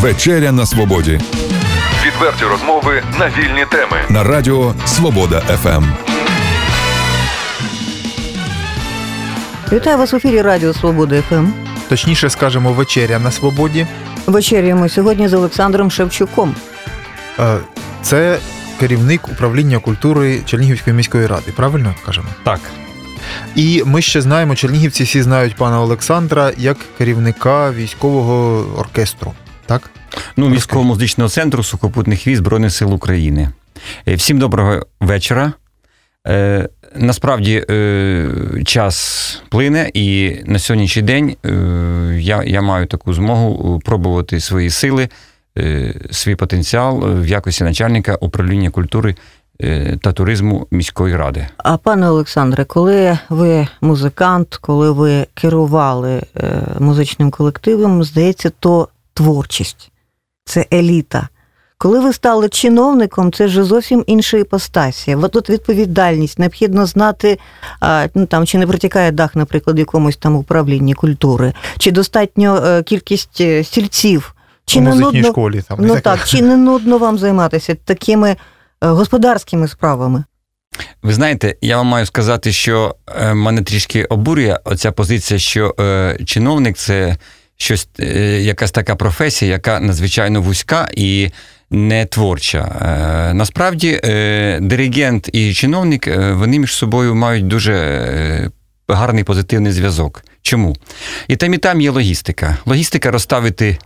Вечеря на свободі Відверті розмови на вільні теми. на радіо Свобода. ФМ. Вітаю вас в ефірі Радіо Свобода ФМ. Точніше скажемо, вечеря на свободі. Вечеряємо сьогодні з Олександром Шевчуком. Е, Це керівник управління культури Чернігівської міської ради, правильно кажемо? Так, І ми ще знаємо, чернігівці всі знають пана Олександра як керівника військового оркестру. Так? ну військово-музичного центру сухопутних військ Збройних сил України. Е, Всім доброго вечора. Е, насправді е, час плине, і на сьогоднішній день я, я маю таку змогу пробувати свої сили, свій потенціал в якості начальника управління культури та туризму міської ради. А пане Олександре, коли ви музикант, коли ви керували музичним колективом, здається, то творчість, це еліта. Коли ви стали чиновником, це вже зовсім інша іпостасія. От тут відповідальність, необхідно знати, ну там чи не протікає дах, наприклад, в якомусь там управлінні культури, чи достатньо е, кількість е, стільців, чи У не музичній нудно, школі. Там, ну так, чи не нудно вам займатися такими е, господарськими справами? Ви знаєте, я вам маю сказати, що мене трішки обурює оця позиція, що е, чиновник це щось, е, якась така професія, яка надзвичайно вузька і не творча. Е, насправді, е, диригент і чиновник вони між собою мають дуже гарний позитивний зв'язок. Чому? І там, і там є логістика. Логістика розставити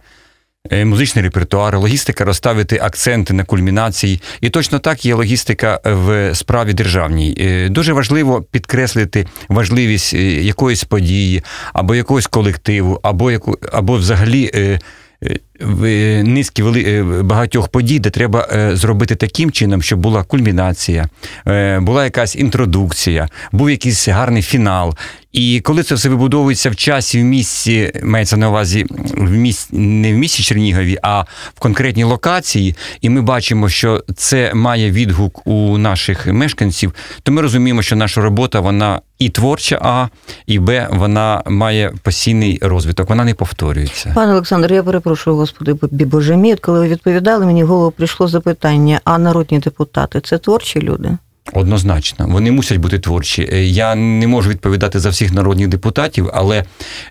музичний репертуар, логістика розставити акценти на кульмінації. І точно так є логістика в справі державній. Е, Дуже важливо підкреслити важливість е, якоїсь події, або якогось колективу, або яку, або взагалі. е, е, е, низки е, багатьох подій, де треба е, зробити таким чином, щоб була кульмінація, е, була якась інтродукція, був якийсь гарний фінал. І коли це все вибудовується в часі, в місці, мається на увазі в місці, не в місті Чернігові, а в конкретній локації, і ми бачимо, що це має відгук у наших мешканців, то ми розуміємо, що наша робота вона і творча, а і Б, вона має постійний розвиток, вона не повторюється. Пане Олександр, я перепрошую, господи, боже мій, коли ви відповідали, мені в голову прийшло запитання: а народні депутати це творчі люди? Однозначно, вони мусять бути творчі. Е, Я не можу відповідати за всіх народних депутатів, але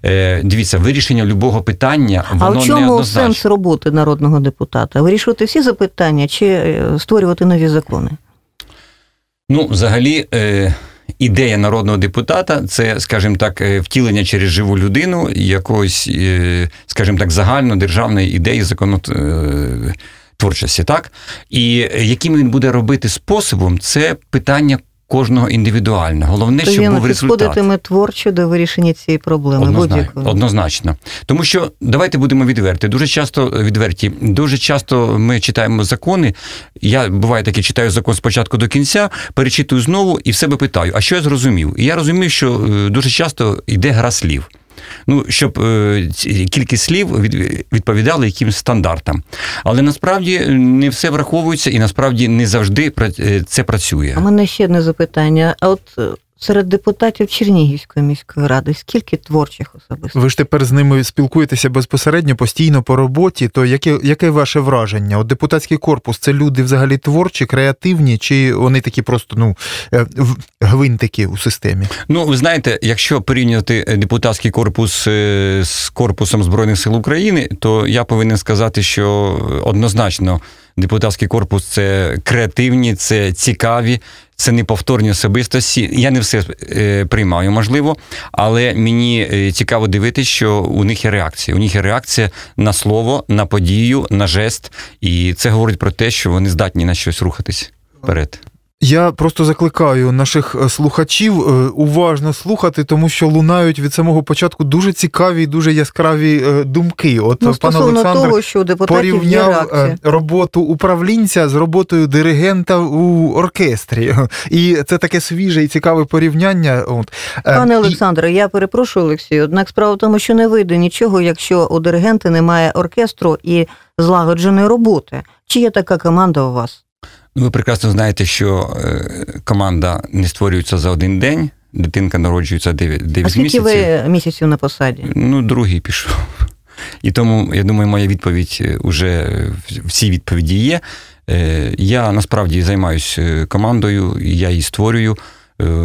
е, дивіться, вирішення любого питання воно а в чому сенс роботи народного депутата? Вирішувати всі запитання чи е, створювати нові закони? Ну, взагалі, ідея народного депутата це, скажімо так, втілення через живу людину якоїсь, скажімо так, загальнодержавної ідеї законотворчості. Творчості, так? І е, яким він буде робити способом, це питання кожного індивідуально. Головне, То щоб він був результат. підходитиме творчо до вирішення цієї проблеми. Однозначно, однозначно. Тому що давайте будемо відверті. Дуже часто відверті. Дуже часто ми читаємо закони. Я буває таке, читаю закон спочатку до кінця, перечитую знову і в себе питаю, а що я зрозумів? І я розумів, що е, дуже часто йде гра слів. Ну, щоб е, кількість слів від- відповідали якимсь стандартам. Але насправді не все враховується, і насправді не завжди е, це працює. А мене ще одне запитання. А от е, серед депутатів Чернігівської міської ради скільки творчих особистостей? Ви ж тепер з ними спілкуєтеся безпосередньо, постійно по роботі. То яке, яке ваше враження? От депутатський корпус це люди взагалі творчі, креативні, чи вони такі просто ну е, в- гвинтики у системі? Ну, ви знаєте, якщо порівнювати е, депутатський корпус е, з корпусом Збройних сил України, то я повинен сказати, що однозначно депутатський корпус це креативні, це цікаві, це неповторні особистості. Я не все е, приймаю, можливо, але мені е, цікаво дивитися, що у них є реакція. У них є реакція на слово, на подію, на жест, і це говорить про те, що вони здатні на щось рухатись вперед. Я просто закликаю наших е, слухачів е, уважно слухати, тому що лунають від самого початку дуже цікаві і дуже яскраві е, думки. От Ну, пан Олександр того, що порівняв роботу управлінця з роботою диригента у оркестрі. І це таке свіже і цікаве порівняння. От. Пане і- Олександре, я перепрошую Олексію, однак справа в тому, що не вийде нічого, якщо у диригента немає оркестру і злагодженої роботи. Чи є така команда у вас? Ну, Ви прекрасно знаєте, що е, команда не створюється за один день. Дитинка народжується 9, 9 А скільки місяців. ви місяців на посаді? Ну, другий пішов. І тому, я думаю, моя відповідь вже всі відповіді є. Я насправді займаюся командою, я її створюю.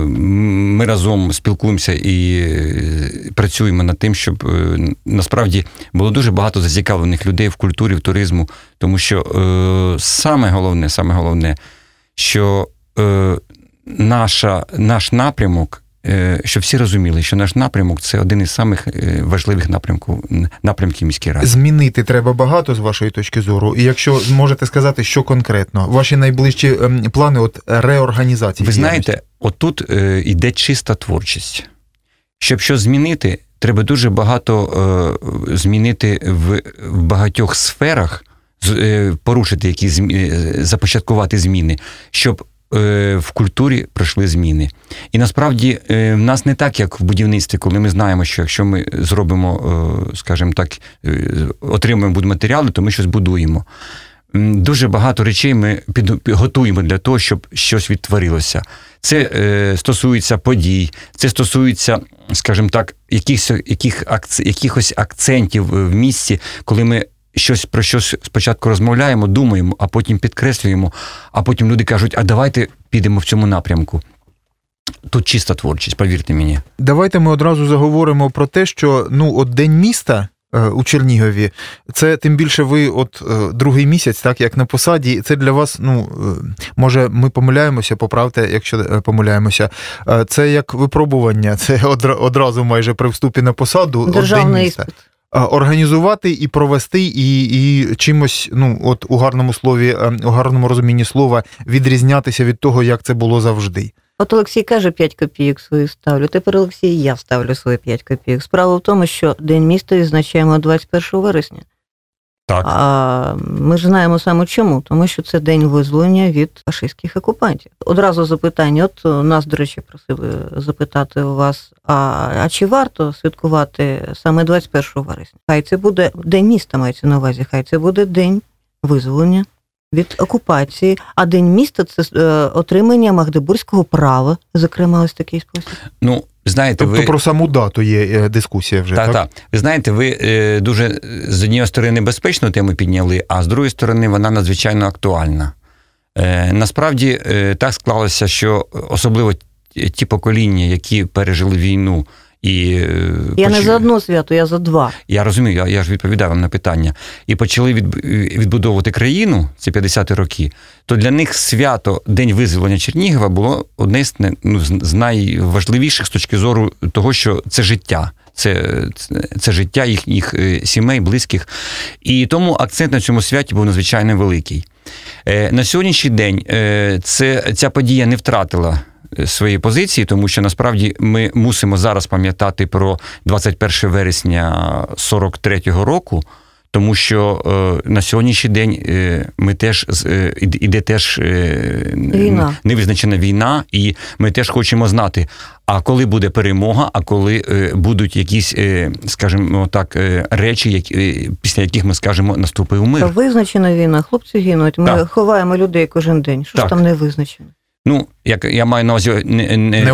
Ми разом спілкуємося і працюємо над тим, щоб насправді було дуже багато зацікавлених людей в культурі, в туризму, тому що саме головне, саме головне, що наша, наш напрямок, е, щоб всі розуміли, що наш напрямок це один із самих е, важливих напрямків напрямків міської ради. Змінити треба багато з вашої точки зору. І якщо можете сказати, що конкретно, ваші найближчі ем, плани от реорганізації. Ви знаєте, отут е, йде чиста творчість. Щоб щось змінити, треба дуже багато змінити в, в багатьох сферах, порушити якісь започаткувати зміни, щоб Е, в культурі пройшли зміни. І насправді е, в нас не так, як в будівництві, коли ми знаємо, що якщо ми зробимо, е, скажімо так, отримуємо будматеріали, то ми щось будуємо. Дуже багато речей ми підготуємо для того, щоб щось відтворилося. Це е, стосується подій, це стосується, скажімо так, якихось якихось акцентів в місті, коли ми щось про щось спочатку розмовляємо, думаємо, а потім підкреслюємо, а потім люди кажуть, а давайте підемо в цьому напрямку. Тут чиста творчість, повірте мені. Давайте ми одразу заговоримо про те, що ну, от День міста. Е, у Чернігові, це тим більше ви, от е, другий місяць, так як на посаді, це для вас, ну е, може, ми помиляємося, поправте, якщо помиляємося. Це як випробування, це одразу майже при вступі на посаду. Державний от День міста. іспит організувати і провести, і і чимось, ну от у гарному слові, ем, у гарному розумінні слова, відрізнятися від того, як це було завжди. От Олексій каже, 5 копійок свої ставлю. Тепер Олексій, я ставлю свої 5 копійок. Справа в тому, що День міста відзначаємо 21 вересня. Так. А ми ж знаємо саме чому, тому що це день визволення від фашистських окупантів. Одразу запитання. От нас, до речі, просили запитати у вас: а, а чи варто святкувати саме 21 вересня? Хай це буде день міста, мається на увазі, хай це буде день визволення від окупації, а день міста це е, отримання магдебурзького права, зокрема, ось такий спосіб. Ну знаєте, тобто ви... про саму дату є е, дискусія вже. Так, так. Ви знаєте, ви е, дуже з однієї сторони безпечну тему підняли, а з другої сторони, вона надзвичайно актуальна. Насправді так склалося, що особливо ті покоління, які пережили війну і е, Я поч... не за одно свято, я за два. Я розумію, я, я ж відповідаю вам на питання. І почали від, відбудовувати країну ці 50-ті роки, то для них свято День визволення Чернігова було одне з, ну, з найважливіших з точки зору того, що це життя. Це це життя їх, їх е, сімей, близьких. І тому акцент на цьому святі був надзвичайно великий. Е, на сьогоднішній день це, ця подія не втратила свої позиції, тому що насправді ми мусимо зараз пам'ятати про 21 вересня 43-го року. Тому що е, на сьогоднішній день е, ми теж е, іде теж е, війна. невизначена війна, і ми теж хочемо знати, а коли буде перемога, а коли е, будуть якісь, е, скажімо так, е, речі, які, після яких ми скажемо наступив мир. Визначена війна, хлопці гинуть. Ми так. ховаємо людей кожен день. Що так. ж там не визначено? Ну, як я маю на увазі не, не, не,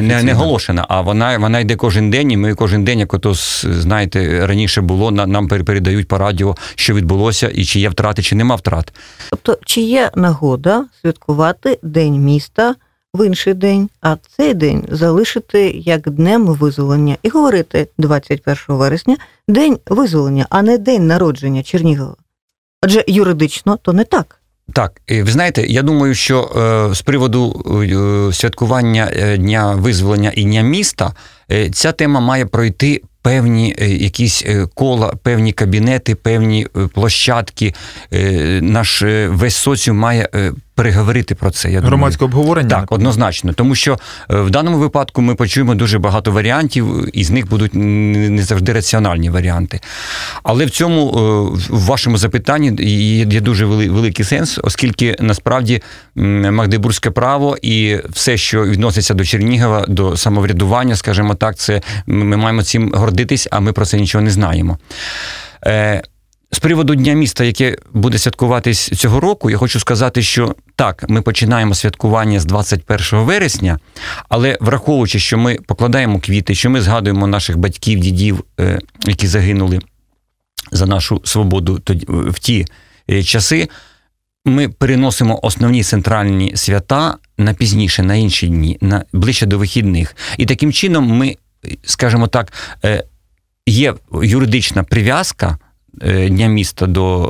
не, не оголошена, а вона вона йде кожен день, і ми кожен день, як ото знаєте, раніше було, нам передають по радіо, що відбулося, і чи є втрати, чи нема втрат. Тобто, чи є нагода святкувати День міста в інший день, а цей день залишити як днем визволення і говорити 21 вересня день визволення, а не день народження Чернігова. Адже юридично то не так. Так, ви знаєте, я думаю, що е, з приводу е, святкування е, дня визволення і дня міста ця тема має пройти певні якісь кола, певні кабінети, певні площадки. Наш весь соціум має переговорити про це. Я Громадське думаю. обговорення? Так, однозначно. Тому що е, в даному випадку ми почуємо дуже багато варіантів, і з них будуть не завжди раціональні варіанти. Але в цьому, е, в вашому запитанні, є дуже великий сенс, оскільки насправді Магдебурзьке право і все, що відноситься до Чернігова, до самоврядування, скажімо так, це ми маємо цим гордитись, а ми про це нічого не знаємо. Е, з приводу Дня міста, яке буде святкуватись цього року, я хочу сказати, що так, ми починаємо святкування з 21 вересня, але враховуючи, що ми покладаємо квіти, що ми згадуємо наших батьків, дідів, е, які загинули. за нашу свободу в ті е, часи, ми переносимо основні центральні свята на пізніше, на інші дні, на ближче до вихідних. І таким чином ми, скажімо так, е, є юридична прив'язка. Е, Дня міста до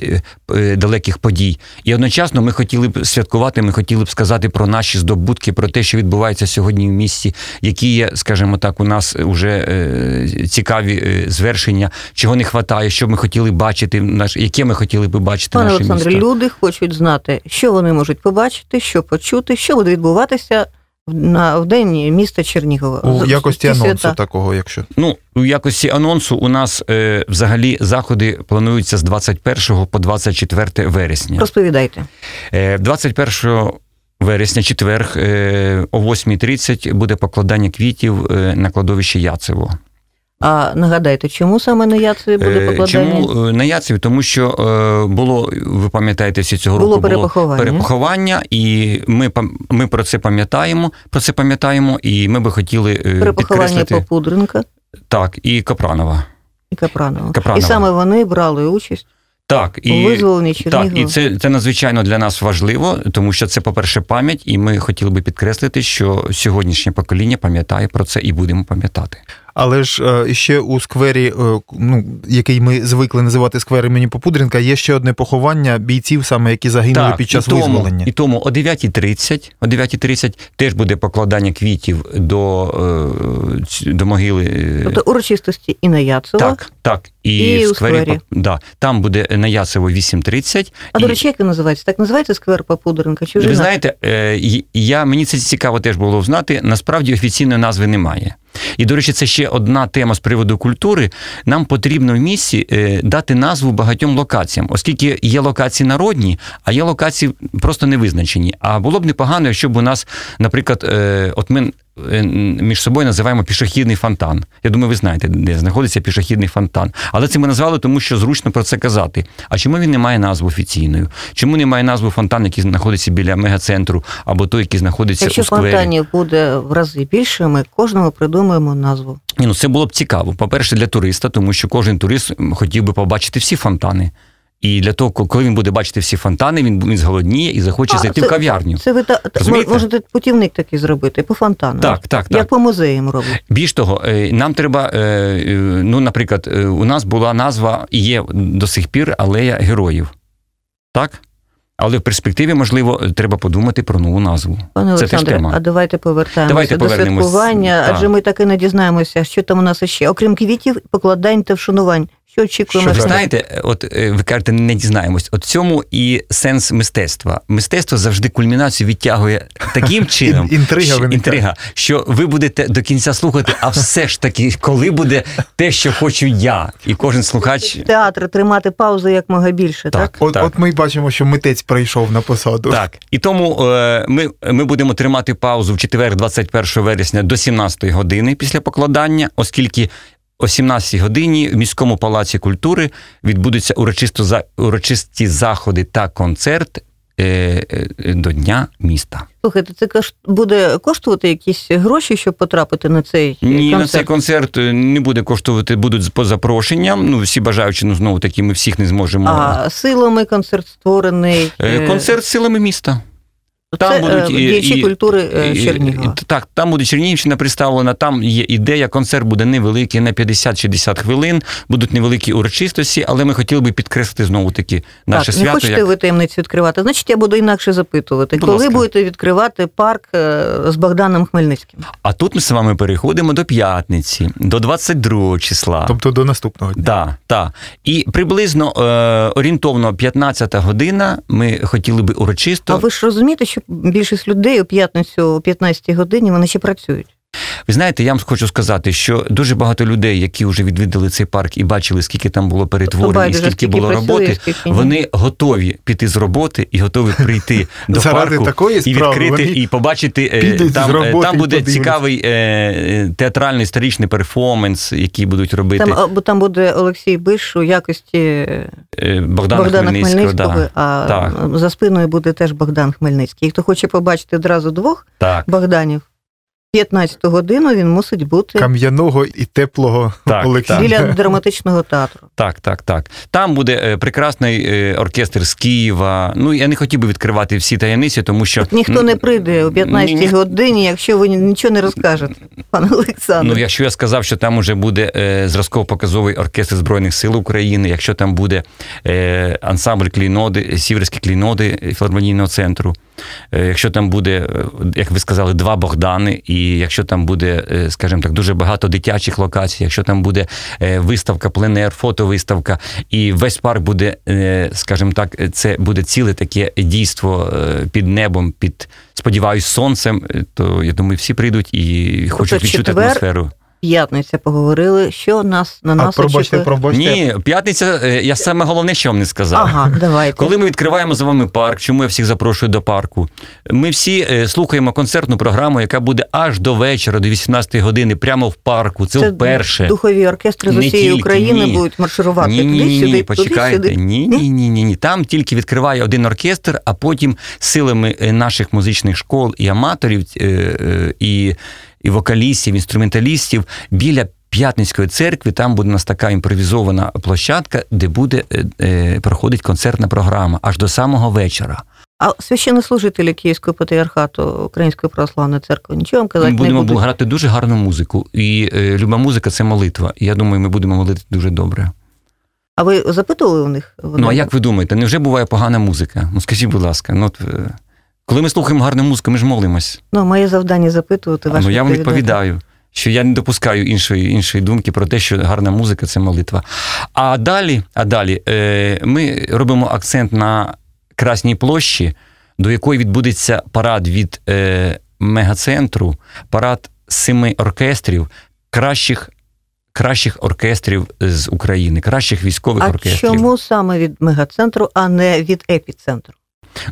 е, е, далеких подій, і одночасно ми хотіли б святкувати. Ми хотіли б сказати про наші здобутки, про те, що відбувається сьогодні в місті, які є, скажімо так, у нас вже цікаві звершення, чого не вистачає, що ми хотіли бачити, яке ми хотіли би бачити Пане наше Олександре, місто. люди хочуть знати, що вони можуть побачити, що почути, що буде відбуватися на в день міста Чернігова. У якості анонсу свята. такого, якщо. Ну, у якості анонсу у нас е, взагалі заходи плануються з 21 по 24 вересня. Розповідайте. Е, 21 вересня, четверг, е, о 8.30 буде покладання квітів е, на кладовище Яцево. А нагадайте, чому саме на Яцеві буде Е, покладання? Чому е, на Яцеві? Тому що е, було, ви пам'ятаєте, всі цього Було року перепоховання. було перепоховання, і ми, ми про це пам'ятаємо, про це пам'ятаємо, і ми би хотіли Перепоховання підкреслити Попудренка так, і Капранова. і Капранова. Капранова. І саме вони брали участь Так, і визволенні Так, і це, це надзвичайно для нас важливо, тому що це, по-перше, пам'ять, і ми хотіли би підкреслити, що сьогоднішнє покоління пам'ятає про це і будемо пам'ятати. Але ж е, ще у сквері, е, ну, який ми звикли називати сквер імені Попудренка, є ще одне поховання бійців, саме які загинули під час і тому, визволення. І тому о 9.30, о 9.30 теж буде покладання квітів до, е, до могили. Тобто урочистості і на Яцево. так, так. І, І в у сквері, сквері. Да, там буде на Яцево 8.30. А і... до речі, як він називається? Так називається сквер Попудренка? Чи вже Ви знаєте, я, мені це цікаво теж було знати. Насправді офіційної назви немає. І, до речі, це ще одна тема з приводу культури. Нам потрібно в місті е, дати назву багатьом локаціям, оскільки є локації народні, а є локації просто не визначені. А було б непогано, якщо б у нас, наприклад, е, от ми між собою називаємо пішохідний фонтан. Я думаю, ви знаєте, де знаходиться пішохідний фонтан. Але це ми назвали, тому що зручно про це казати. А чому він не має назви офіційною? Чому не має назви фонтан, який знаходиться біля мегацентру, або той, який знаходиться Якщо у сквері? фонтанів буде в рази більше, ми кожному придумаємо назву. Ні, ну це було б цікаво. По-перше, для туриста, тому що кожен турист хотів би побачити всі фонтани. І для того, коли він буде бачити всі фонтани, він, він зголодніє і захоче А, зайти це- в кав'ярню. Це ви та, Розумієте? можете путівник такий зробити по фонтану. Так, так, Як по музеям роблять. Більш того, е, нам треба, е, е, ну, наприклад, у нас була назва, і є до сих пір алея героїв. Так? Але в перспективі, можливо, треба подумати про нову назву. Пане Олександре, а давайте повертаємося Давайте до святкування, Так. адже ми так і не дізнаємося, що там у нас ще. Окрім квітів, покладань та вшанувань. Що очікуємо? Ви Що знаєте, от е, ви кажете, не дізнаємось. От цьому і сенс мистецтва. Мистецтво завжди кульмінацію відтягує таким чином, інтрига що, інтрига, що ви будете до кінця слухати, а все ж таки, коли буде те, що хочу я, і кожен слухач. Театр тримати паузу як мога більше, так? Так. От, от ми бачимо, що митець прийшов на посаду. Так, і тому е, ми, ми будемо тримати паузу в четвер, 21 вересня до 17 години після покладання, оскільки о 17 годині в міському палаці культури відбудуться урочисто за урочисті заходи та концерт е, е, до Дня міста. Слухайте, це буде коштувати якісь гроші, щоб потрапити на цей Ні, концерт? на цей концерт е, не буде коштувати, будуть по запрошенням. Ну всі бажаючи, ну знову таки, ми всіх не зможемо. А силами концерт створений. Концерт силами міста. Це там будуть е, діячі і- культури е, І- Чернігова. і- Так, там буде Чернігівщина представлена, там є ідея, концерт буде невеликий, на 50-60 хвилин, будуть невеликі урочистості, але ми хотіли би підкреслити знову таки наше так, не хочете як... ви таємниць відкривати? Значить, я буду інакше запитувати. Будь Коли ласка. будете відкривати парк е, з Богданом Хмельницьким? А тут ми з вами переходимо до п'ятниці, до 22 числа. Тобто до наступного дня. Так, так. І приблизно е, орієнтовно 15 година ми хотіли би урочисто. А ви ж розумієте, що більшість людей у п'ятницю о 15 годині вони ще працюють. Ви знаєте, я вам хочу сказати, що дуже багато людей, які вже відвідали цей парк і бачили, скільки там було перетворень, і скільки скільки було роботи, скільки вони готові піти з роботи і готові прийти до Заради парку такої і відкрити і побачити е, там. е, Там буде цікавий е, театральний історичний перформанс, який будуть робити Там, бо там буде Олексій Биш у якості Богдана, Богдана Хмельницького. Хмельницького, да. а Так. за спиною буде теж Богдан Хмельницький. І хто хоче побачити одразу двох Так. Богданів, 15 годину він мусить бути Кам'яного і теплого Так, Олексія. біля драматичного театру. Так, так, так. Там буде е, прекрасний е, оркестр з Києва. Ну, я не хотів би відкривати всі таємниці, тому що. Ніхто не прийде о 15 Ні- годині, якщо ви нічого не розкажете, пане Олександр. Ну, якщо я сказав, що там уже буде е, зразково-показовий оркестр Збройних сил України, якщо там буде ансамбль клійноди, сіверські клійноди філармонійного центру, якщо там буде, як ви сказали, два Богдани, і якщо там буде, е, скажімо так, дуже багато дитячих локацій, якщо там буде е, виставка, пленер, фотовиставка, і весь парк буде, е, скажімо так, це буде ціле таке дійство під небом, під сподіваюсь, сонцем, то я думаю, всі прийдуть і хочуть відчути четвер атмосферу. П'ятниця поговорили, що нас на А нас пробачте, очікує. пробачте. Ні, п'ятниця, е, я саме головне, що вам не сказав. Ага, давайте. Коли ми відкриваємо з вами парк, чому я всіх запрошую до парку? Ми всі е, слухаємо концертну програму, яка буде аж до вечора, до 18-ї години, прямо в парку. Це, вперше. духові оркестри з усієї тільки, України ні. будуть марширувати Ні, ні, ні, сюди, туди, почекайте. сюди. Ні, ні, ні, ні, ні. Там тільки відкриває один оркестр, а потім силами е, наших музичних школ і аматорів, е, е, і, і вокалістів, інструменталістів біля. П'ятницької церкви там буде у нас така імпровізована площадка, де буде е, е, проходить концертна програма аж до самого вечора. А священнослужителі Київського патріархату Української православної церкви нічого вам казати Ми будемо не будуть. грати дуже гарну музику. І е, люба музика це молитва. І я думаю, ми будемо молити дуже добре. А ви запитували у них? Вони- Ну а як ви думаєте, невже буває погана музика? Ну скажіть, будь ласка, ну от, е, коли ми слухаємо гарну музику, ми ж молимось. Ну, моє завдання запитувати А, ваше Ну я вам відповідаю, що я не допускаю іншої, іншої думки про те, що гарна музика це молитва. А далі, а далі е, ми робимо акцент на Красній площі, до якої відбудеться парад від е, мегацентру, парад семи оркестрів, кращих. Кращих оркестрів з України, кращих військових А оркестрів. чому саме від мегацентру, а не від епіцентру?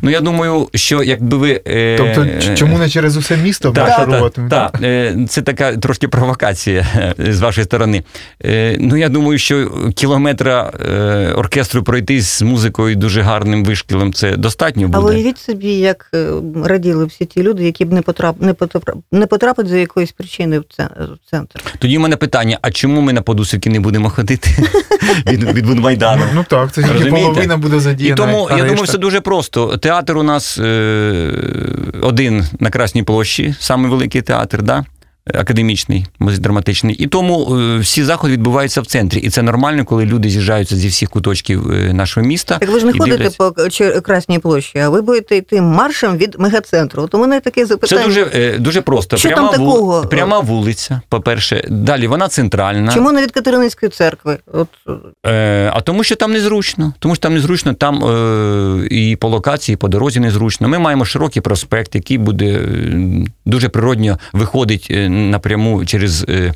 Ну я думаю, що якби ви. Е, Тобто, чому не через усе місто так, так. Е, Це така трошки провокація е, з вашої сторони. Е, Ну, я думаю, що кілометра е, оркестру пройти з музикою дуже гарним вишкілем це достатньо буде. А уявіть собі, як е, раділи всі ті люди, які б не потрап... не потрап... не потрапить за якоїсь причини в центр. Тоді в мене питання: а чому ми на подусівки не будемо ходити від, від Будмайдану? Ну, ну так, це тільки половина буде І тому я думаю, все дуже просто. Театр у нас е, один на Красній площі, самий великий театр, да? Академічний, музично-драматичний. І тому е, всі заходи відбуваються в центрі. І це нормально, коли люди з'їжджаються зі всіх куточків е, нашого міста. Так ви ж не ходите дивляться. по Красній площі, а ви будете йти маршем від мегацентру. От у мене таке запитання. Це дуже, е, дуже просто. Що пряма, там такого? пряма вулиця, по-перше. Далі вона центральна. Чому не від Катерининської церкви? От Е, а тому, що там незручно. Тому що там незручно, там е, і по локації, і по дорозі незручно. Ми маємо широкий проспект, який буде дуже природньо виходить напряму через е,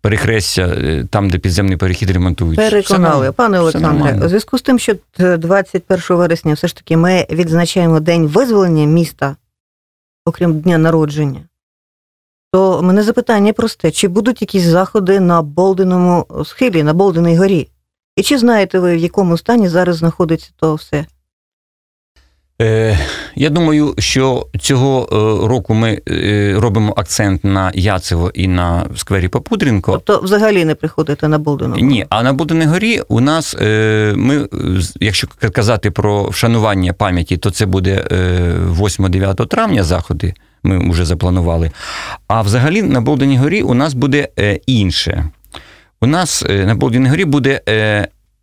перехрестя, е, там, де підземний перехід ремонтують. Переконали, пане Олександре, у зв'язку з тим, що е, 21 вересня все ж таки ми відзначаємо день визволення міста, окрім дня народження. То мене запитання просте: чи будуть якісь заходи на Болденому схилі, на Болденій горі? І чи знаєте ви, в якому стані зараз знаходиться то все? Е, я думаю, що цього е, року ми е, робимо акцент на Яцево і на сквері Попудренко. Тобто взагалі не приходите на Болдену? Ні, а на Буденій горі у нас ми, якщо казати про вшанування пам'яті, то це буде е, 8-9 травня заходи. Ми вже запланували. А взагалі на Болденій горі у нас буде інше. У нас на Болденій горі буде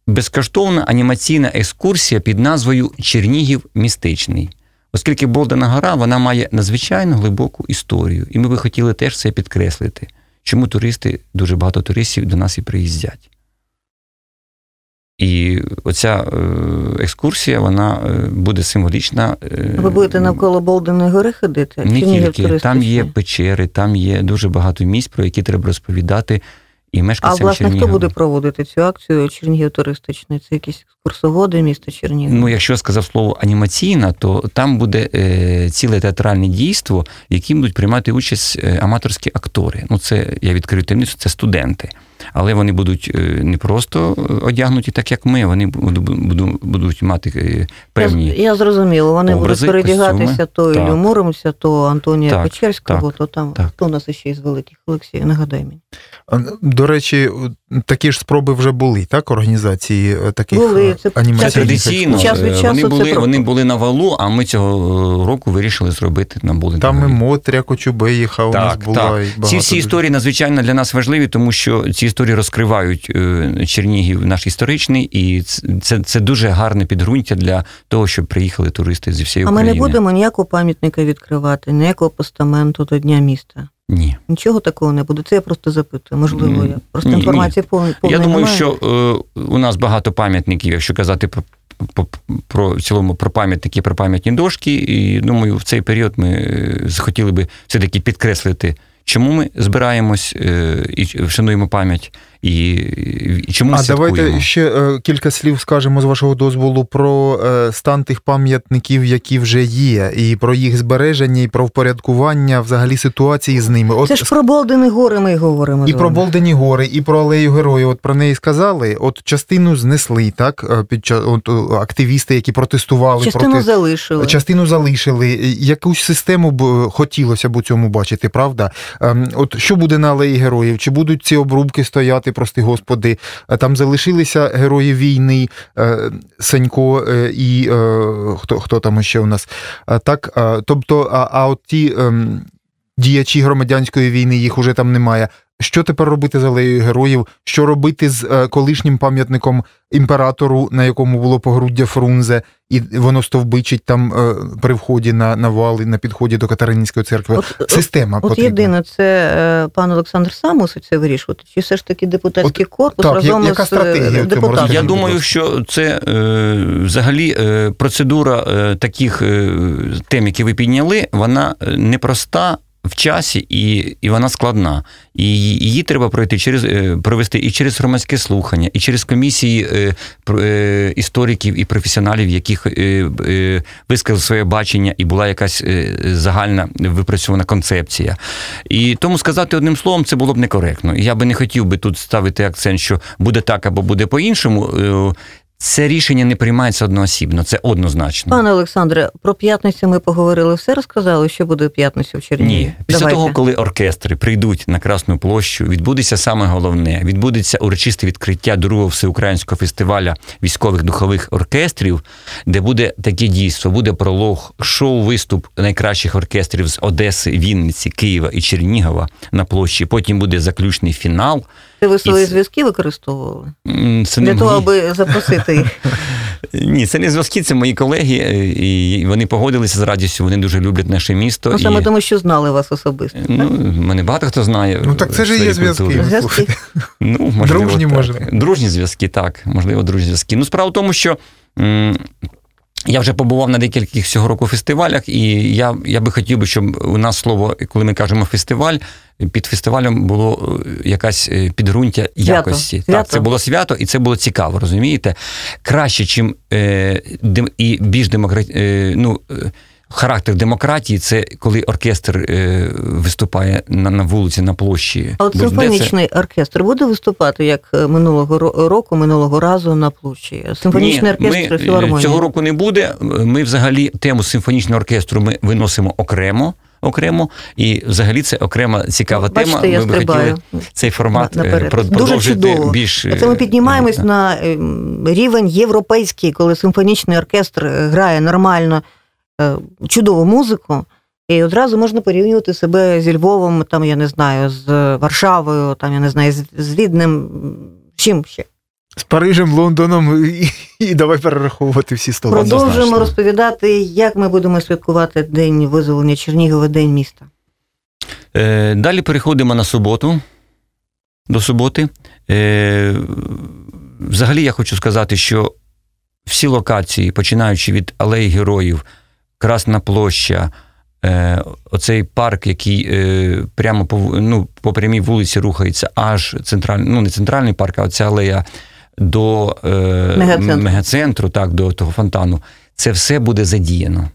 безкоштовна анімаційна екскурсія під назвою Чернігів містичний. Оскільки Болдена гора вона має надзвичайно глибоку історію, і ми би хотіли теж це підкреслити. Чому туристи, дуже багато туристів до нас і приїздять. І оця е, екскурсія, вона е, буде символічна. е, Ви будете навколо Болденої гори ходити? не тільки. Там є печери, там є дуже багато місць, про які треба розповідати і А власне, власне, хто буде проводити цю акцію Чернігів туристичний? Це якісь екскурсоводи міста Чернігів? Ну, якщо я сказав слово анімаційна, то там буде е, ціле театральне дійство, в яким будуть приймати участь е, аматорські актори. Ну, це я відкрию таємницю, це студенти. Але вони будуть е, не просто одягнуті, так як ми, вони будуть, мати е, певні. Я, я зрозуміла, вони образи, будуть передягатися то Так. Іллю Муромця, то Антонія Так, Печерського, так, то там так. хто у нас ще із великих Олексій, нагадай мені. До речі, такі ж спроби вже були, так, організації е, таких Були, е, це анімаційних Традиційно Час від е, часу вони були, про- вони були на валу, а ми цього року вирішили зробити на були. Там і. Мотря Кочубеїха у нас Так, була. так. і Ці всі історії надзвичайно для нас важливі, тому що ці історії розкривають е, Чернігів наш історичний, і це, це дуже гарне підґрунтя для того, щоб приїхали туристи зі всієї А ми не будемо ніякого пам'ятника відкривати, ніякого постаменту до Дня міста. Ні. Нічого такого не буде. Це я просто запитую. Можливо, я просто ні, інформації повної Я думаю, немає. що е, у нас багато пам'ятників, якщо казати про, про, про в цілому про пам'ятники, про пам'ятні дошки. І думаю, в цей період ми е, захотіли би все-таки підкреслити, чому ми збираємось е, і вшануємо пам'ять, і, і чому А святкуємо. давайте ще е, кілька слів скажемо з вашого дозволу про е, стан тих пам'ятників, які вже є, і про їх збереження, і про впорядкування взагалі ситуації з ними. От Це ж про Болдини гори ми говоримо. І про. Болдені гори, і про алею героїв. От про неї сказали. От частину знесли, так е, під час от, активісти, які протестували Частину проти залишили. частину залишили. Якусь систему б хотілося б у цьому бачити, правда? Ем, От що буде на алеї героїв? Чи будуть ці обрубки стояти, прости господи? Е, Там залишилися герої війни, е, Сенько е, і хто, хто там ще у нас? Так, тобто, а, а от ті ем, діячі громадянської війни, їх уже там немає. Що тепер робити з алеєю героїв? Що робити з е, колишнім пам'ятником імператору, на якому було погруддя Фрунзе, і воно стовбичить там е, при вході на, на вали, на підході до Катерининської церкви? От, от, Система от потрібна. єдине, це е, пан Олександр сам мусить це вирішувати, чи все ж таки депутатський корпус так, разом я- яка стратегія е, депутатами? розгляді? Я думаю, що це е, взагалі е, процедура е, таких е, тем, які ви підняли, вона е, непроста. В часі і, і вона складна, і її треба пройти через е, провести і через громадське слухання, і через комісії е, е, істориків і професіоналів, яких висказали своє бачення, і була якась загальна випрацьована концепція. І тому сказати одним словом, це було б некоректно. Я би не хотів би тут ставити акцент, що буде так або буде по-іншому. Це рішення не приймається одноосібно, це однозначно. Пане Олександре, про п'ятницю ми поговорили, все розказали, що буде п'ятницю в Чернігові? Ні, після Давайте. того, коли оркестри прийдуть на Красну площу, відбудеться саме головне: відбудеться урочисте відкриття другого всеукраїнського фестиваля військових духових оркестрів, де буде таке дійство, буде пролог, шоу, виступ найкращих оркестрів з Одеси, Вінниці, Києва і Чернігова на площі. Потім буде заключний фінал. Це ви свої І зв'язки використовували? Це Для не того, аби запросити їх. Ні, це не зв'язки, це мої колеги, е, і вони погодилися з радістю. Вони дуже люблять наше місто. Ну, саме і... тому, що знали вас особисто. Ну, мене багато хто знає. Ну, так це ж є зв'язки. Зв'язки. Ну, можливо, Дружні, так. може. Дружні зв'язки, так. Можливо, дружні зв'язки. Ну, справа в тому, що. м, Я вже побував на декількох цього року фестивалях, і я, я би хотів би, щоб у нас слово, коли ми кажемо фестиваль, під фестивалем було е, якась е, підґрунтя якості. Свято. Так, це було свято, і це було цікаво, розумієте? Краще, чим е, дем, і більш демократ, е, ну, е, характер демократії це коли оркестр е, виступає на, на вулиці, на площі. А от Бо це- симфонічний оркестр буде виступати як минулого року, минулого разу на площі? Симфонічний Ні, оркестр ми, філармонії. цього року не буде. Ми взагалі тему симфонічного оркестру ми виносимо окремо. Окремо, і взагалі це окрема цікава Бачите, тема. я ми хотіли цей формат е, наперед. про- Дуже продовжити чудово. більш. е, Це ми піднімаємось е, на е, рівень європейський, коли симфонічний оркестр е, грає нормально е, чудову музику. І одразу можна порівнювати себе зі Львовом, там, я не знаю, з Варшавою, там, я не знаю, з, Віднем, чим ще. З Парижем, Лондоном і, і давай перераховувати всі столи. Продовжуємо Однозначно. розповідати, як ми будемо святкувати День визволення Чернігова, День міста. Е, Далі переходимо на суботу. До суботи. Е, Взагалі я хочу сказати, що всі локації, починаючи від Алеї Героїв, Красна площа, е, оцей парк, який е, прямо по, ну, по прямій вулиці рухається, аж центральний, ну не центральний парк, а оця алея до е, Мегацентру. мегацентру, так, до того фонтану. Це все буде задіяно.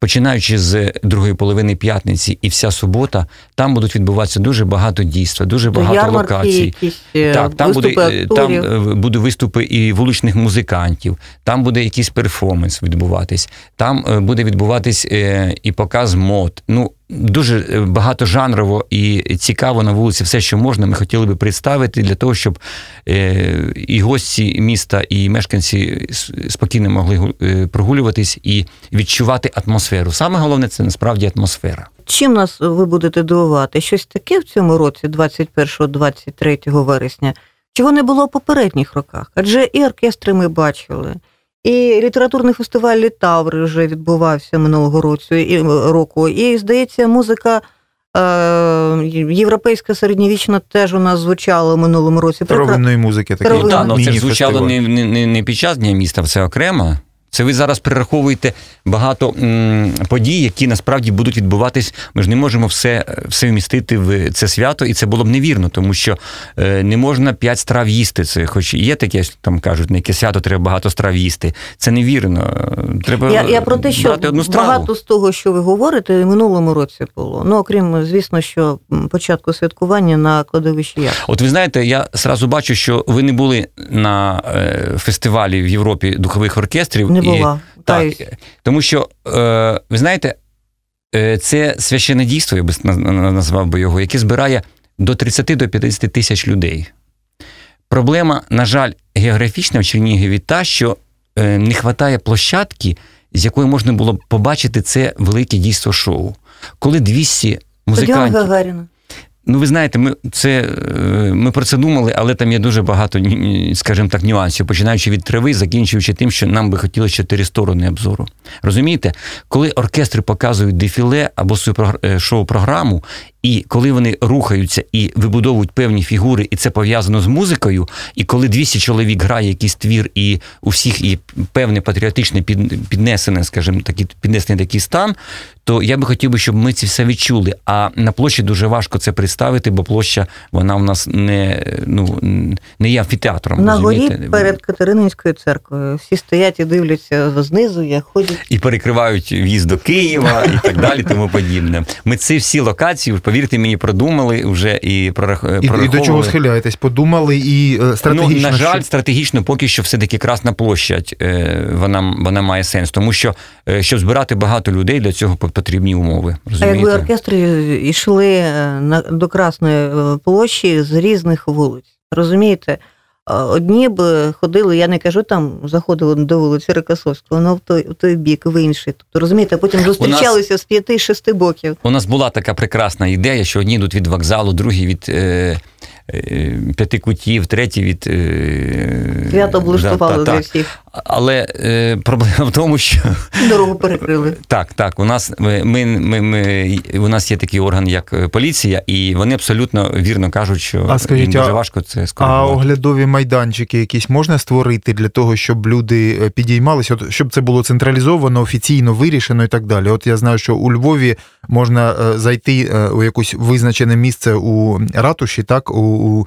починаючи з другої половини п'ятниці і вся субота, там будуть відбуватися дуже багато дійства, дуже багато ярмарки, локацій. якісь е, Так, там буде, е, там е, будуть виступи і вуличних музикантів, там буде якийсь перформанс відбуватись, там буде відбуватись і показ мод. Ну, дуже е, багатожанрово і цікаво на вулиці все, що можна, ми хотіли би представити для того, щоб е, і гості міста, і мешканці спокійно могли е, прогулюватись і відчувати атмосферу. Саме головне це насправді атмосфера. Чим нас ви будете дивувати? Щось таке в цьому році, 21-23 вересня, чого не було в попередніх роках? Адже і оркестри ми бачили, і літературний фестиваль Літаври вже відбувався минулого року, і, року, і здається, музика. е, Європейська середньовічна теж у нас звучала в минулому році. Старовинної музики таке. Ну, Так, ну це звучало не, не, не, не під час Дня міста, це окремо. Це ви зараз перераховуєте багато м, подій, які насправді будуть відбуватись. Ми ж не можемо все, все вмістити в це свято, і це було б невірно, тому що е, не можна п'ять страв їсти. Це, хоч є таке, там кажуть, на яке свято треба багато страв їсти. Це невірно. Треба Я, я про те, що одну страву. багато з того, що ви говорите, і в минулому році було. Ну, окрім, звісно, що початку святкування на кладовищі Яр. От ви знаєте, я зразу бачу, що ви не були на е, фестивалі в Європі духових оркестрів. Не і- була. Так, тому що, е, ви знаєте, е, це священне дійство, я би назвав би його, яке збирає до 30 до 50 тисяч людей. Проблема, на жаль, географічна в Чернігові та, що е, не вистачає площадки, з якої можна було б побачити це велике дійство шоу. Коли 200 Стадіон музикантів. Гагаріна. Ну, ви знаєте, ми це е, ми про це думали, але там є дуже багато, скажімо так, нюансів, починаючи від трави, закінчуючи тим, що нам би хотілося чотири сторони обзору. Розумієте, коли оркестри показують дефіле або свою е, шоу-програму, і коли вони рухаються і вибудовують певні фігури, і це пов'язано з музикою, і коли 200 чоловік грає якийсь твір, і у всіх є певне патріотичне під- піднесене, скажімо, такий піднесений такий стан, то я би хотів би, щоб ми це все відчули. А на площі дуже важко це представити, бо площа вона у нас не, ну, не є амфітеатром. На горі перед Катерининською церквою. Всі стоять і дивляться знизу, як ходять. і перекривають в'їзд до Києва і так далі, тому подібне. Ми ці всі локації, повірте мені, продумали вже і прорах... І, і до чого схиляєтесь? Подумали і е, стратегічно. Ну, на жаль, що- стратегічно поки що все-таки Красна площадь е, вона, вона має сенс, тому що е, щоб збирати багато людей, для цього потрібні умови. А Розумієте? якби оркестри йшли на, до Красної площі з різних вулиць. Розумієте? Одні б ходили, я не кажу, там заходили до вулиці Рокосовського, але в той, в той бік, в інший. Тобто, розумієте, потім зустрічалися з п'яти-шести боків. У нас була така прекрасна ідея, що одні йдуть від вокзалу, другі від е, е, п'яти кутів, треті від. Е, Свято облаштували да, для так. всіх. Але е, проблема в тому, що Дорогу перекрили. так, так, у нас ми, ми, ми, у нас є такий орган, як е, поліція, і вони абсолютно вірно кажуть, що А скажіть, дуже а- важко це А оглядові майданчики якісь можна створити для того, щоб люди е, підіймалися, от, щоб це було централізовано, офіційно вирішено і так далі. От я знаю, що у Львові можна е, зайти е, у якусь визначене місце у ратуші, так, у, у,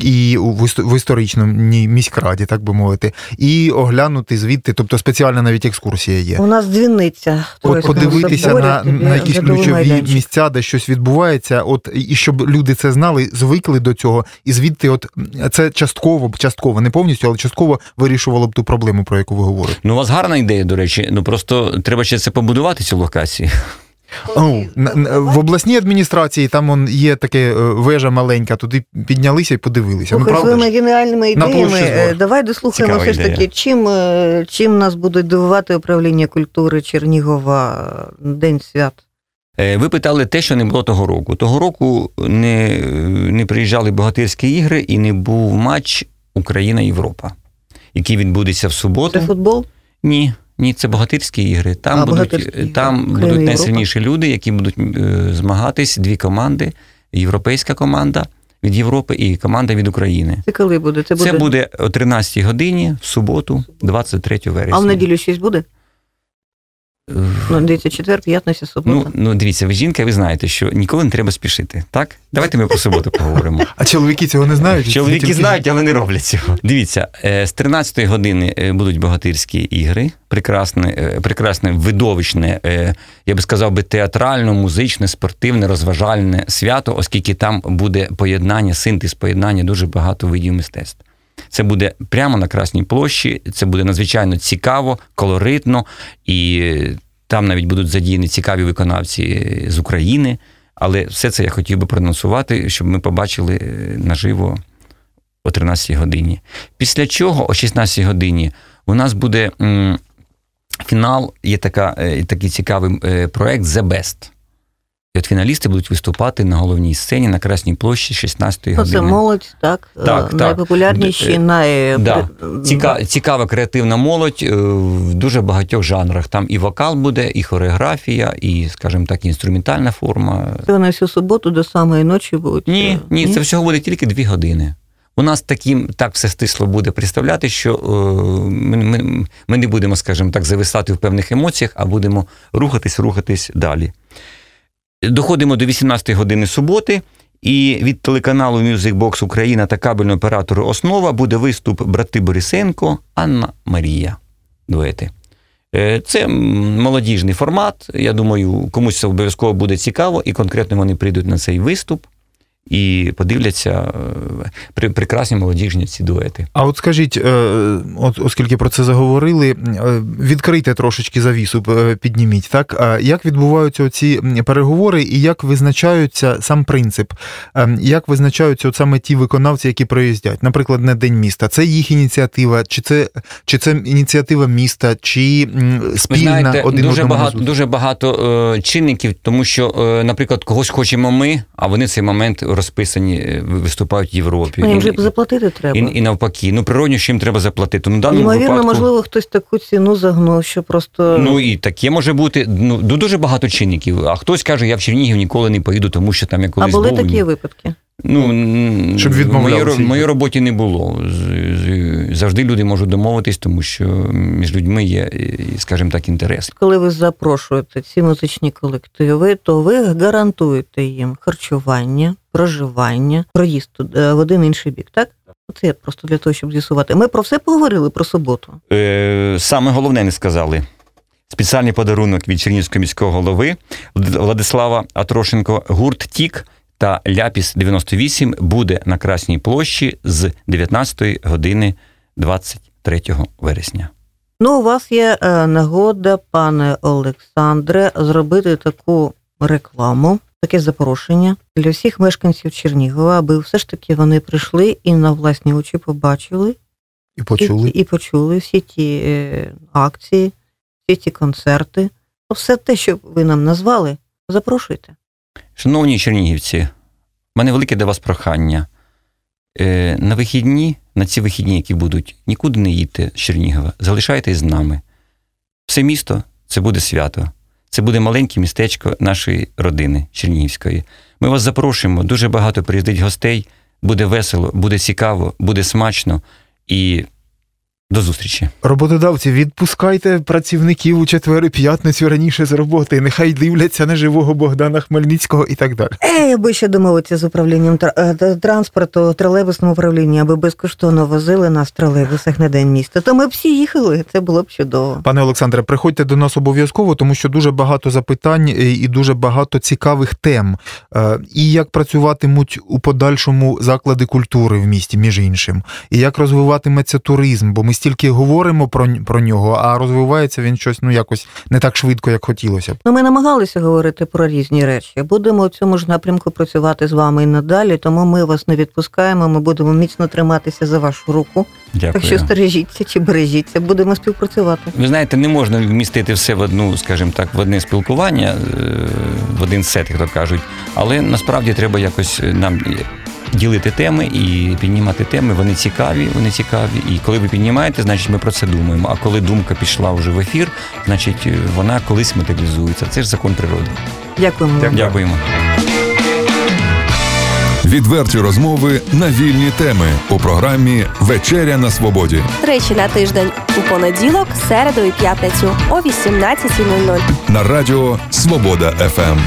і у, в в історичному міськраді, так би мовити, і оглянути звідти, тобто спеціальна навіть екскурсія є. У нас дзвіниця. От подивитися соборі, на, на якісь ключові майданчик. місця, де щось відбувається, от і щоб люди це знали, звикли до цього, і звідти, от це частково, частково, не повністю, але частково вирішувало б ту проблему, про яку ви говорите. Ну, у вас гарна ідея, до речі. Ну просто треба ще це побудувати, цю локацію. Ну, на- в обласній адміністрації там он є таке е, вежа маленька, туди піднялися і подивилися. Ну, Слухай, правда своїми геніальними ідеями. е. Давай дослухаємо Цікава все ж таки, чим, е, чим нас буде дивувати управління культури Чернігова День свят. Ви питали те, що не було того року. Того року не, не приїжджали богатирські ігри і не був матч Україна-Європа, який відбудеться в суботу. Це футбол? Ні, ні, це богатирські ігри. Там А, будуть, там Україна, будуть Європа. найсильніші люди, які будуть е, змагатись, дві команди: європейська команда від Європи і команда від України. Це коли буде? Це буде, Це буде о 13 годині в суботу, 23 вересня. А в неділю щось буде? Ну, дивіться, четвер, п'ятниця, субота. Ну, ну дивіться, ви жінка, ви знаєте, що ніколи не треба спішити. Так? Давайте ми про суботу поговоримо. А чоловіки цього не знають? Чоловіки Тільки- знають, але не роблять цього. Дивіться, е, з 13-ї години е, будуть богатирські ігри. Прекрасне, е, прекрасне видовищне, я би сказав би, театрально, музичне, спортивне, розважальне свято, оскільки там буде поєднання, синтез поєднання дуже багато видів мистецтв. Це буде прямо на Красній площі, це буде надзвичайно цікаво, колоритно, і е, там навіть будуть задіяні цікаві виконавці е, з України. Але все це я хотів би проанонсувати, щоб ми побачили е, наживо о 13 годині. Після чого о 16 годині у нас буде фінал, є така, такий цікавий проект The Best. І от фіналісти будуть виступати на головній сцені на Красній площі 16 Ну, години. це молодь, так? Так, так. Е, Найпопулярніші, Е, най... да. Ціка, цікава креативна молодь е, в дуже багатьох жанрах. Там і вокал буде, і хореографія, і, скажімо так, інструментальна форма. Це на всю суботу до самої ночі будуть. Ні, е, ні, це всього буде тільки дві години. У нас таким так все стисло буде представляти, що е, ми, ми, ми не будемо, скажімо так, зависати в певних емоціях, а будемо рухатись, рухатись далі. Доходимо до 18 години суботи, і від телеканалу Box Україна та кабельного оператору Основа буде виступ брати Борисенко, Анна Марія. Дуети. Е, Це молодіжний формат. Я думаю, комусь це обов'язково буде цікаво, і конкретно вони прийдуть на цей виступ і подивляться е, при- прекрасні молодіжні ці дуети. А от скажіть, е, от оскільки про це заговорили, е, відкрийте трошечки завісу, підніміть. Так як відбуваються ці переговори, і як визначаються сам принцип? Е, Як визначаються от саме ті виконавці, які приїздять? Наприклад, на день міста, це їх ініціатива, чи це чи це ініціатива міста, чи спільна знаєте, один дуже багато, дуже багато чинників, тому що, наприклад, когось хочемо ми, а вони цей момент розписані, е, виступають в Європі. Ну, їм же заплатити треба. і, і навпаки, ну природньо, що їм треба заплатити. Ну, в даному Ймовірно, випадку, можливо, хтось таку ціну загнув, що просто. Ну і таке може бути. Ну дуже багато чинників. А хтось каже, я в Чернігів ніколи не поїду, тому що там я а були був. такі випадки. Ну Щоб відмовлялися в моїй роботі не було. Завжди люди можуть домовитись, тому що між людьми є, скажімо так, інтерес. Коли ви запрошуєте ці музичні колективи, то ви гарантуєте їм харчування, проживання, проїзд е, в один інший бік, так? Це я просто для того, щоб з'ясувати. Ми про все поговорили про суботу. Е, саме головне не сказали. Спеціальний подарунок від Чернігівського міського голови Владислава Атрошенко, гурт Тік та Ляпіс 98 буде на Красній площі з 19 години 23 вересня. Ну, у вас є е, нагода, пане Олександре, зробити таку рекламу, таке запрошення для всіх мешканців Чернігова, аби все ж таки вони прийшли і на власні очі побачили І почули. І, і почули всі ті е, акції, всі ті концерти. Ну, Все те, що ви нам назвали, запрошуйте. Шановні чернігівці, в мене велике до вас прохання. Е, на вихідні, на ці вихідні, які будуть, нікуди не їдьте з Чернігова, залишайтесь з нами. Все місто це буде свято. Це буде маленьке містечко нашої родини Чернігівської. Ми вас запрошуємо, дуже багато приїздить гостей, буде весело, буде цікаво, буде смачно і до зустрічі. Роботодавці, відпускайте працівників у четвер і п'ятницю раніше з роботи. Нехай дивляться на живого Богдана Хмельницького і так далі. Е, аби ще домовитися з управлінням е, транспорту, тролейбусним управлінням, аби безкоштовно возили нас в тролейбусах на день міста. То ми б всі їхали, це було б чудово. Пане Олександре, приходьте до нас обов'язково, тому що дуже багато запитань е, і дуже багато цікавих тем. Е, І як працюватимуть у подальшому заклади культури в місті, між іншим, і як розвиватиметься туризм, бо ми стільки говоримо про, про нього, а розвивається він щось ну якось не так швидко, як хотілося б. Ну, ми намагалися говорити про різні речі. Будемо у цьому ж напрямку працювати з вами і надалі, тому ми вас не відпускаємо. Ми будемо міцно триматися за вашу руку. Дякую. Так що стережіться чи бережіться, будемо співпрацювати. Ви знаєте, не можна вмістити все в одну, скажімо так, в одне спілкування, е, в один сет, як то кажуть. Але насправді треба якось нам ділити теми і піднімати теми. Вони цікаві, вони цікаві. І коли ви піднімаєте, значить ми про це думаємо. А коли думка пішла вже в ефір, значить е, вона колись матеріалізується. Це ж закон природи. Дякуємо. Дякуємо. Відверті розмови на вільні теми у програмі Вечеря на свободі Тричі на тиждень у понеділок, середу і п'ятницю о 18.00. на радіо Свобода ФМ.